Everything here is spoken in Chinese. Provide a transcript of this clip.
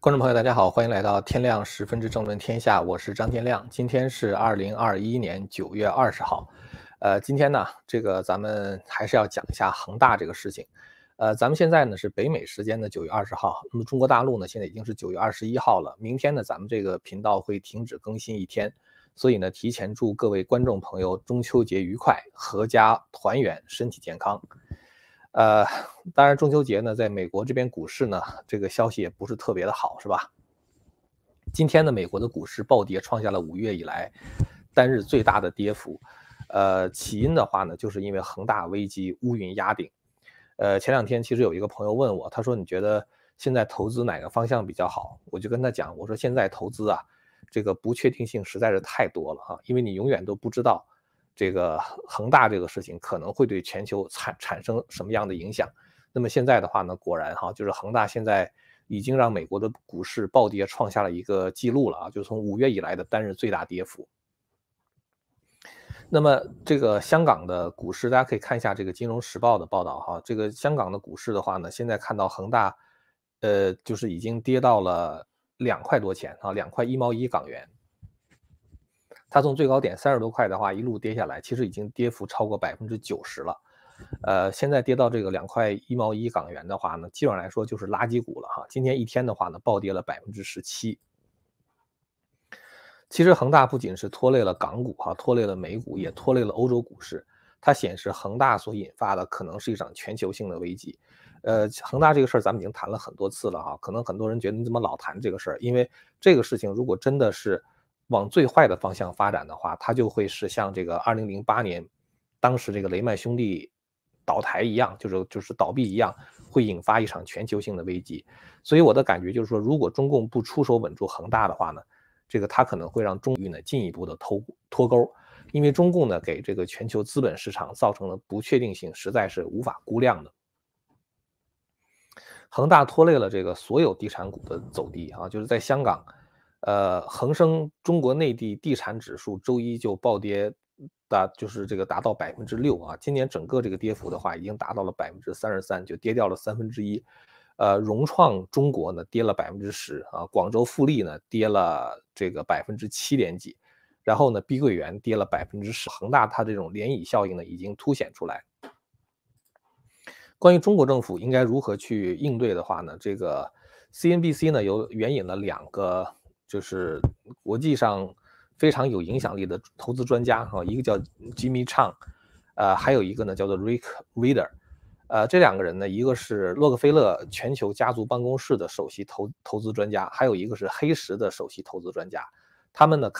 观众朋友，大家好，欢迎来到天亮十分之政论天下，我是张天亮。今天是二零二一年九月二十号，呃，今天呢，这个咱们还是要讲一下恒大这个事情。呃，咱们现在呢是北美时间的九月二十号，那么中国大陆呢现在已经是九月二十一号了。明天呢，咱们这个频道会停止更新一天，所以呢，提前祝各位观众朋友中秋节愉快，阖家团圆，身体健康。呃，当然，中秋节呢，在美国这边股市呢，这个消息也不是特别的好，是吧？今天呢，美国的股市暴跌，创下了五月以来单日最大的跌幅。呃，起因的话呢，就是因为恒大危机乌云压顶。呃，前两天其实有一个朋友问我，他说：“你觉得现在投资哪个方向比较好？”我就跟他讲，我说：“现在投资啊，这个不确定性实在是太多了哈，因为你永远都不知道。”这个恒大这个事情可能会对全球产产生什么样的影响？那么现在的话呢，果然哈，就是恒大现在已经让美国的股市暴跌，创下了一个记录了啊，就从五月以来的单日最大跌幅。那么这个香港的股市，大家可以看一下这个《金融时报》的报道哈，这个香港的股市的话呢，现在看到恒大，呃，就是已经跌到了两块多钱啊，两块一毛一港元。它从最高点三十多块的话，一路跌下来，其实已经跌幅超过百分之九十了。呃，现在跌到这个两块一毛一港元的话呢，基本上来说就是垃圾股了哈。今天一天的话呢，暴跌了百分之十七。其实恒大不仅是拖累了港股哈，拖累了美股，也拖累了欧洲股市。它显示恒大所引发的可能是一场全球性的危机。呃，恒大这个事儿咱们已经谈了很多次了哈，可能很多人觉得你怎么老谈这个事儿？因为这个事情如果真的是。往最坏的方向发展的话，它就会是像这个二零零八年，当时这个雷曼兄弟倒台一样，就是就是倒闭一样，会引发一场全球性的危机。所以我的感觉就是说，如果中共不出手稳住恒大的话呢，这个它可能会让中域呢进一步的脱脱钩，因为中共呢给这个全球资本市场造成的不确定性实在是无法估量的。恒大拖累了这个所有地产股的走低啊，就是在香港。呃，恒生中国内地地产指数周一就暴跌，达就是这个达到百分之六啊。今年整个这个跌幅的话，已经达到了百分之三十三，就跌掉了三分之一。呃，融创中国呢跌了百分之十啊，广州富力呢跌了这个百分之七点几，然后呢，碧桂园跌了百分之十。恒大它这种涟漪效应呢已经凸显出来。关于中国政府应该如何去应对的话呢，这个 CNBC 呢有援引了两个。就是国际上非常有影响力的投资专家哈，一个叫 Jimmy Chang，呃，还有一个呢叫做 Rick Reader，呃，这两个人呢，一个是洛克菲勒全球家族办公室的首席投投资专家，还有一个是黑石的首席投资专家，他们呢。